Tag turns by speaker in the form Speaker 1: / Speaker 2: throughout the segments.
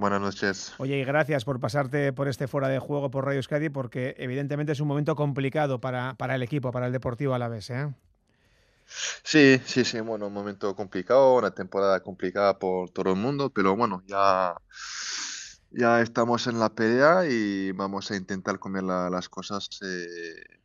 Speaker 1: Buenas noches.
Speaker 2: Oye, y gracias por pasarte por este fuera de juego por Radio Euskadi, porque evidentemente es un momento complicado para, para el equipo, para el Deportivo Alavés, ¿eh?
Speaker 1: Sí, sí, sí, bueno, un momento complicado, una temporada complicada por todo el mundo, pero bueno, ya, ya estamos en la pelea y vamos a intentar comer las cosas eh,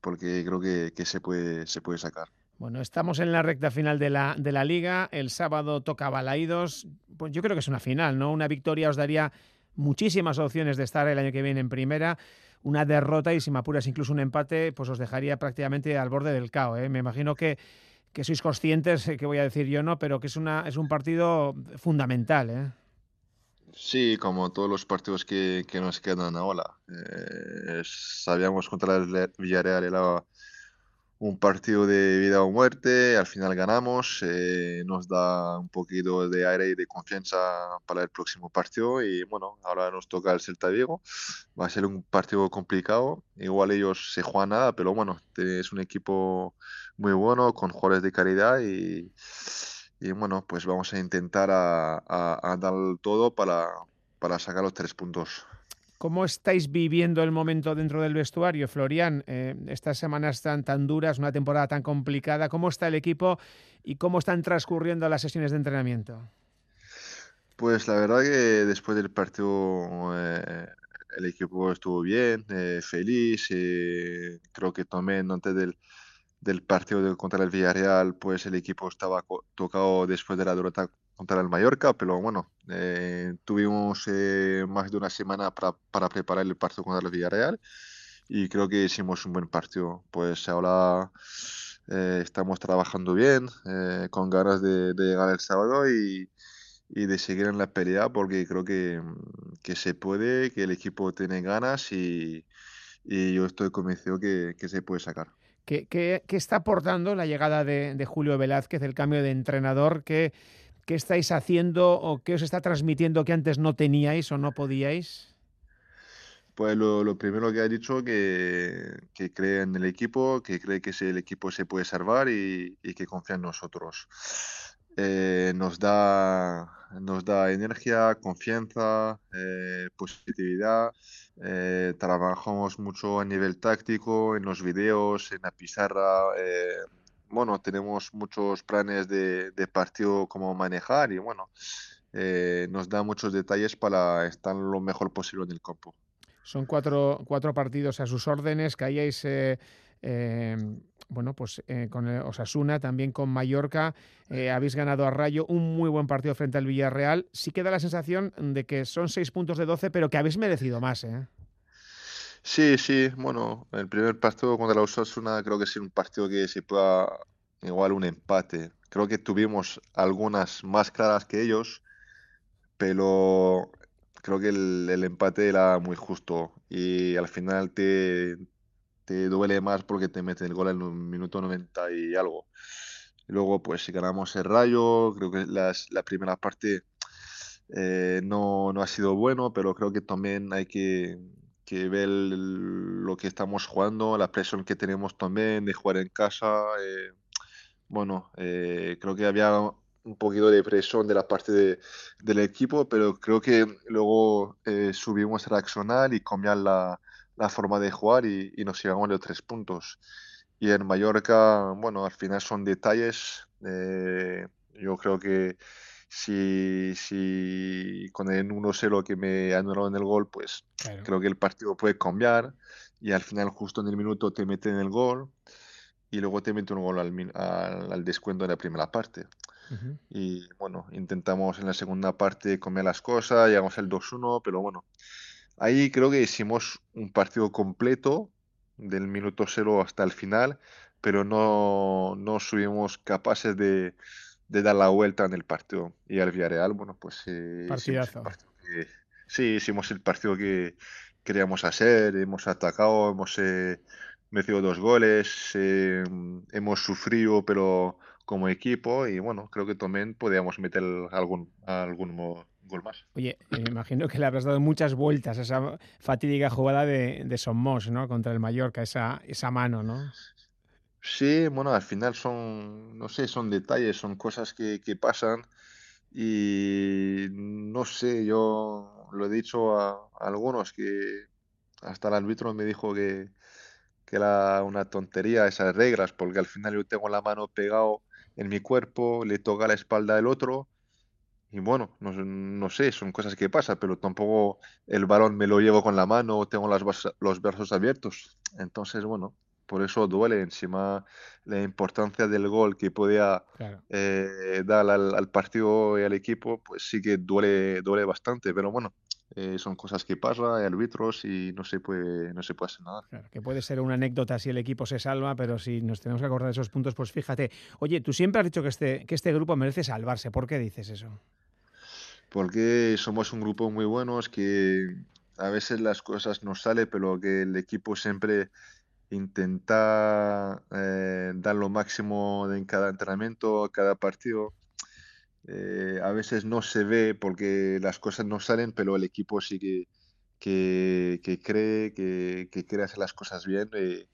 Speaker 1: porque creo que, que, se, puede, se puede sacar.
Speaker 2: Bueno, estamos en la recta final de la, de la liga, el sábado toca Balaídos, pues yo creo que es una final, ¿no? Una victoria os daría muchísimas opciones de estar el año que viene en primera una derrota y si me apuras incluso un empate, pues os dejaría prácticamente al borde del caos. ¿eh? Me imagino que, que sois conscientes, eh, que voy a decir yo no, pero que es, una, es un partido fundamental. ¿eh?
Speaker 1: Sí, como todos los partidos que, que nos quedan ahora. Eh, sabíamos contra el Villarreal un partido de vida o muerte, al final ganamos, eh, nos da un poquito de aire y de confianza para el próximo partido y bueno, ahora nos toca el Celta Vigo, va a ser un partido complicado, igual ellos se juegan nada, pero bueno, es un equipo muy bueno, con jugadores de calidad y, y bueno, pues vamos a intentar a, a, dar todo para, para sacar los tres puntos.
Speaker 2: ¿Cómo estáis viviendo el momento dentro del vestuario, Florian? Eh, estas semanas tan, tan duras, una temporada tan complicada, ¿cómo está el equipo y cómo están transcurriendo las sesiones de entrenamiento?
Speaker 1: Pues la verdad que después del partido eh, el equipo estuvo bien, eh, feliz, creo que también antes del, del partido contra el Villarreal, pues el equipo estaba tocado después de la derrota contra el Mallorca, pero bueno, eh, tuvimos eh, más de una semana para, para, preparar el partido contra el Villarreal y creo que hicimos un buen partido. Pues ahora eh, estamos trabajando bien, con ganas de, llegar el sábado y, y, de seguir en la pelea porque creo que, que, se puede, que el equipo tiene ganas y, y yo estoy convencido que, que se puede sacar.
Speaker 2: ¿Qué, qué, qué está aportando la llegada de, de Julio Velázquez, el cambio de entrenador? que ¿Qué estáis haciendo o qué os está transmitiendo que antes no teníais o no podíais?
Speaker 1: Pues lo, primero que ha dicho que, que cree en el equipo, que cree que el equipo se puede salvar y, que confía en nosotros. Eh, nos, da, nos da energía, confianza, eh, positividad. Eh, trabajamos mucho a nivel táctico, en los videos, en la pizarra bueno, tenemos muchos planes de, partido como manejar y bueno, eh, nos da muchos detalles para estar lo mejor posible en el campo.
Speaker 2: Son cuatro, cuatro partidos a sus órdenes, que hayáis, eh, eh, bueno, pues con Osasuna, también con Mallorca, habéis ganado a Rayo, un muy buen partido frente al Villarreal. Sí queda la sensación de que son seis puntos de doce, pero que habéis merecido más, ¿eh?
Speaker 1: Sí, sí, bueno, el primer partido contra la Osasuna creo que es un partido que se pueda igual un empate. Creo que tuvimos algunas más claras que ellos, pero creo que el, empate era muy justo y al final te, te duele más porque te meten el gol en un minuto 90 y algo. Luego, pues si ganamos el Rayo, creo que las, la primera parte eh, no, no ha sido bueno, pero creo que también hay que que ver lo que estamos jugando, la presión que tenemos también de jugar en casa. Eh, bueno, eh, creo que había un poquito de presión de la parte del equipo, pero creo que luego eh, subimos a reaccionar y cambiar la, la, forma de jugar y, y, nos llevamos los tres puntos. Y en Mallorca, bueno, al final son detalles. yo creo que si, si con el 1-0 que me anularon el gol, pues creo que el partido puede cambiar y al final justo en el minuto te meten el gol y luego te meten un gol al, al, descuento de la primera parte. Y bueno, intentamos en la segunda parte comer las cosas, llegamos al 2-1, pero bueno, ahí creo que hicimos un partido completo del minuto 0 hasta el final, pero no, no subimos capaces de, de dar la vuelta en el partido. Y al Villarreal, bueno, pues
Speaker 2: eh, Partidazo.
Speaker 1: sí, hicimos el partido que queríamos hacer, hemos atacado, hemos eh, metido dos goles, eh, hemos sufrido, pero como equipo, y bueno, creo que también podíamos meter algún, algún gol más.
Speaker 2: Oye, me imagino que le habrás dado muchas vueltas a esa fatídica jugada de, de Somos, ¿no? Contra el Mallorca, esa, esa mano, ¿no?
Speaker 1: Sí, bueno, al final son, no sé, son detalles, son cosas que, que pasan Y no sé, yo lo he dicho a, algunos que hasta el árbitro me dijo que, que era una tontería esas reglas, porque al final yo tengo la mano pegado en mi cuerpo, le toca la espalda del otro y bueno, no, no, sé, son cosas que pasan, pero tampoco el balón me lo llevo con la mano o tengo las, los brazos abiertos. Entonces, bueno, por eso duele. Encima, la importancia del gol que podía eh, dar al, partido y al equipo, pues sí que duele, duele bastante. Pero bueno, eh, son cosas que pasan, hay árbitros y no se puede, no se puede hacer nada.
Speaker 2: Claro, que puede ser una anécdota si el equipo se salva, pero si nos tenemos que acordar de esos puntos, pues fíjate. Oye, tú siempre has dicho que este, que este grupo merece salvarse. ¿Por qué dices eso?
Speaker 1: porque somos un grupo muy buenos que a veces las cosas no salen, pero que el equipo siempre intenta eh, dar lo máximo en cada entrenamiento, cada partido. Eh, a veces no se ve porque las cosas no salen, pero el equipo sí que, cree que, que, quiere hacer las cosas bien. Eh,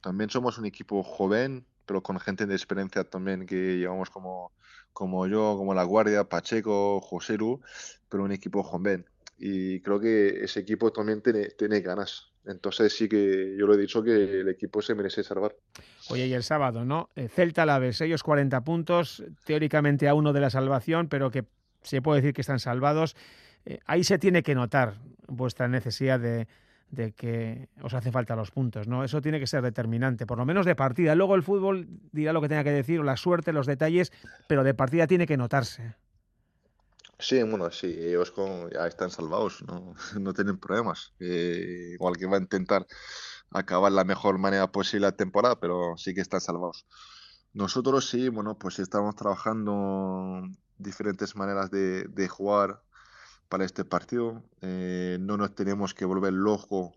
Speaker 1: también somos un equipo joven, pero con gente de experiencia también que llevamos como yo, como La Guardia, Pacheco, Joseru, pero un equipo joven. Y creo que ese equipo también tiene ganas. Entonces sí que yo lo he dicho que el equipo se merece salvar.
Speaker 2: Oye, y el sábado, ¿no? Eh, Celta Laves, ellos 40 puntos, teóricamente a uno de la salvación, pero que se puede decir que están salvados. Eh, ahí se tiene que notar vuestra necesidad de, de que os hace falta los puntos, ¿no? Eso tiene que ser determinante, por lo menos de partida. Luego el fútbol dirá lo que tenga que decir, la suerte, los detalles, pero de partida tiene que notarse.
Speaker 1: Sí, bueno, sí, ellos ya están salvados, no, no tienen problemas. Eh, igual que va a intentar acabar la mejor manera posible la temporada, pero sí que están salvados. Nosotros sí, bueno, pues estamos trabajando diferentes maneras de, de jugar para este partido. Eh, no nos tenemos que volver loco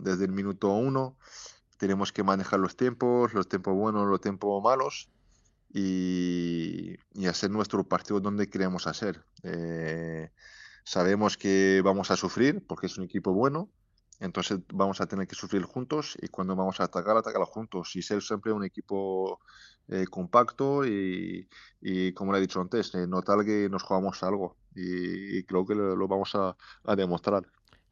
Speaker 1: desde el minuto uno. Tenemos que manejar los tiempos, los tiempos buenos, los tiempos malos y, hacer nuestro partido donde queremos hacer. Eh, sabemos que vamos a sufrir porque es un equipo bueno, entonces vamos a tener que sufrir juntos y cuando vamos a atacar, atacar juntos y ser siempre un equipo eh, compacto y, como le he dicho antes, eh, notar que nos jugamos algo y, creo que lo, vamos a, demostrar.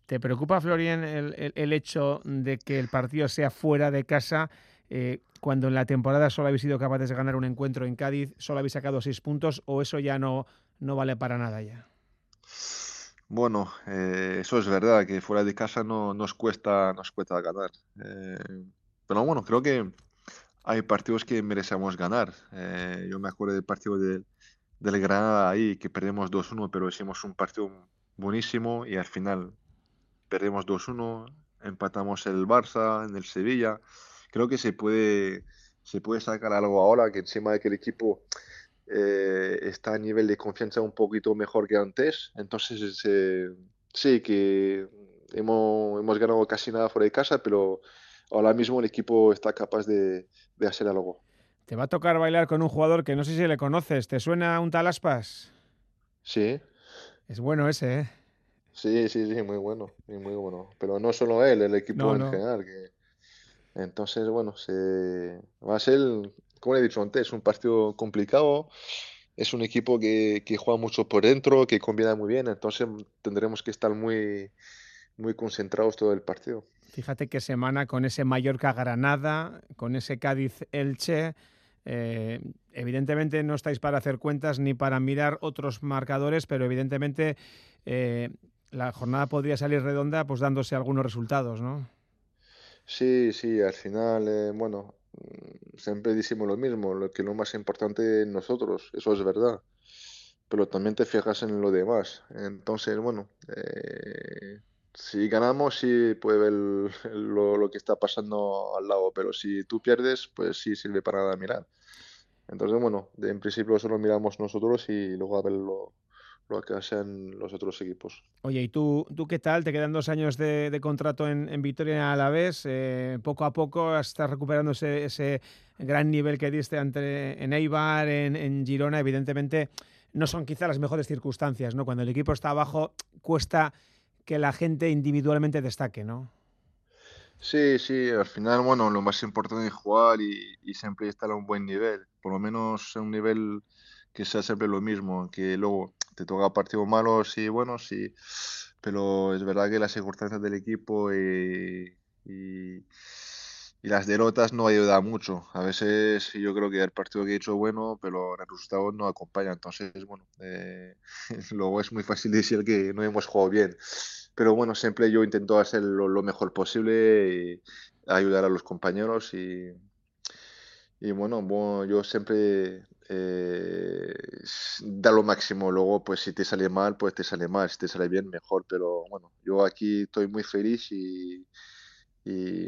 Speaker 2: ¿Te preocupa, Florian, el, hecho de que el partido sea fuera de casa? Eh, cuando en la temporada solo habéis sido capaces de ganar un encuentro en Cádiz, solo habéis sacado seis puntos o eso ya no, no vale para nada ya?
Speaker 1: Bueno, eh, eso es verdad, que fuera de casa no nos cuesta, nos cuesta ganar. Eh, pero bueno, creo que hay partidos que merecemos ganar. Eh, yo me acuerdo del partido del Granada ahí, que perdemos 2-1, pero hicimos un partido buenísimo y al final perdemos 2-1, empatamos el Barça, en el Sevilla. Creo que se puede, se puede sacar algo ahora, que encima de que el equipo eh, está a nivel de confianza un poquito mejor que antes. Entonces, eh, sí, que hemos, hemos, ganado casi nada fuera de casa, pero ahora mismo el equipo está capaz de, de, hacer algo.
Speaker 2: Te va a tocar bailar con un jugador que no sé si le conoces. ¿Te suena un tal Aspas?
Speaker 1: Sí.
Speaker 2: Es bueno ese, ¿eh?
Speaker 1: Sí, sí, sí, muy bueno, muy bueno. Pero no solo él, el equipo en general. Que... Entonces, bueno, se... va a ser como le he dicho antes, es un partido complicado. Es un equipo que, juega mucho por dentro, que combina muy bien, entonces tendremos que estar muy, muy concentrados todo el partido.
Speaker 2: Fíjate qué semana con ese Mallorca-Granada, con ese Cádiz-Elche. Eh, evidentemente no estáis para hacer cuentas ni para mirar otros marcadores, pero evidentemente eh, la jornada podría salir redonda pues dándose algunos resultados, ¿no?
Speaker 1: Sí, sí, al final, eh, bueno, siempre decimos lo mismo, lo que lo más importante es nosotros, eso es verdad, pero también te fijas en lo demás. Entonces, bueno, eh, si ganamos, sí puede ver lo, que está pasando al lado, pero si tú pierdes, pues sí sirve para nada mirar. Entonces, bueno, en principio solo miramos nosotros y luego a ver lo, lo que hacen los otros equipos.
Speaker 2: Oye, ¿y tú, tú qué tal? Te quedan dos años de, contrato en, en, Vitoria a la vez. Eh, poco a poco estás recuperando ese, gran nivel que diste ante, en Eibar, en, Girona. Evidentemente, no son quizá las mejores circunstancias, ¿no? Cuando el equipo está abajo, cuesta que la gente individualmente destaque, ¿no?
Speaker 1: Sí, sí, al final, bueno, lo más importante es jugar y, y siempre estar a un buen nivel, por lo menos a un nivel que sea siempre lo mismo, que luego te toca partidos malos y buenos, sí, pero es verdad que las circunstancias del equipo y, las derrotas no ayudan mucho. A veces yo creo que el partido que he hecho bueno, pero el resultado no acompaña. Entonces, bueno, eh, luego es muy fácil decir que no hemos jugado bien. Pero bueno, siempre yo intento hacer lo, mejor posible y ayudar a los compañeros y, y bueno, bueno, yo siempre eh, da lo máximo. Luego, pues si te sale mal, pues te sale mal. Si te sale bien, mejor. Pero bueno, yo aquí estoy muy feliz y,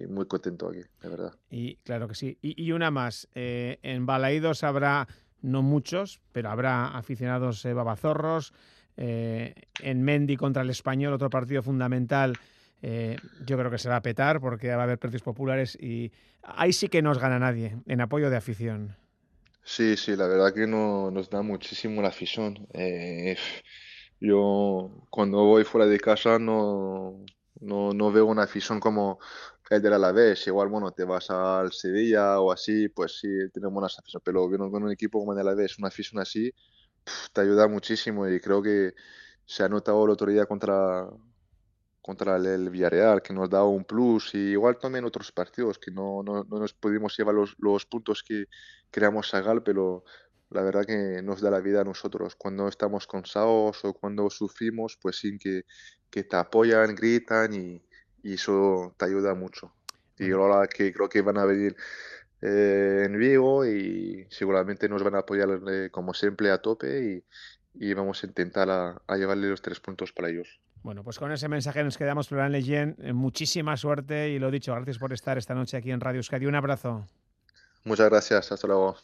Speaker 1: muy contento aquí, de verdad.
Speaker 2: Y claro que sí. Y, una más, eh, en Balaídos habrá, no muchos, pero habrá aficionados eh, babazorros. Eh, en Mendy contra el Español, otro partido fundamental. Yo creo que se va a petar porque va a haber precios populares y ahí sí que no os gana nadie en apoyo de afición.
Speaker 1: Sí, sí, la verdad que no, nos da muchísimo la afición. yo cuando voy fuera de casa no, no, no veo una afición como el del Alavés. Igual, bueno, te vas al Sevilla o así, pues sí, tiene buenas aficiones. Pero viendo con un equipo como el Alavés, una afición así, te ayuda muchísimo. Y creo que se ha notado el otro día contra, contra el, Villarreal, que nos da un plus. Y igual también otros partidos, que no, no, no nos pudimos llevar los, los puntos que queríamos sacar, pero la verdad que nos da la vida a nosotros. Cuando estamos cansados o cuando sufrimos, pues sí que, que te apoyan, gritan y, eso te ayuda mucho. Y ahora que creo que van a venir eh, en Vigo y seguramente nos van a apoyar eh, como siempre a tope y, vamos a intentar a, llevarle los tres puntos para ellos.
Speaker 2: Bueno, pues con ese mensaje nos quedamos, Florian Leyen. Eh, muchísima suerte y lo dicho, gracias por estar esta noche aquí en Radio Euskadi. Un abrazo.
Speaker 1: Muchas gracias, hasta luego.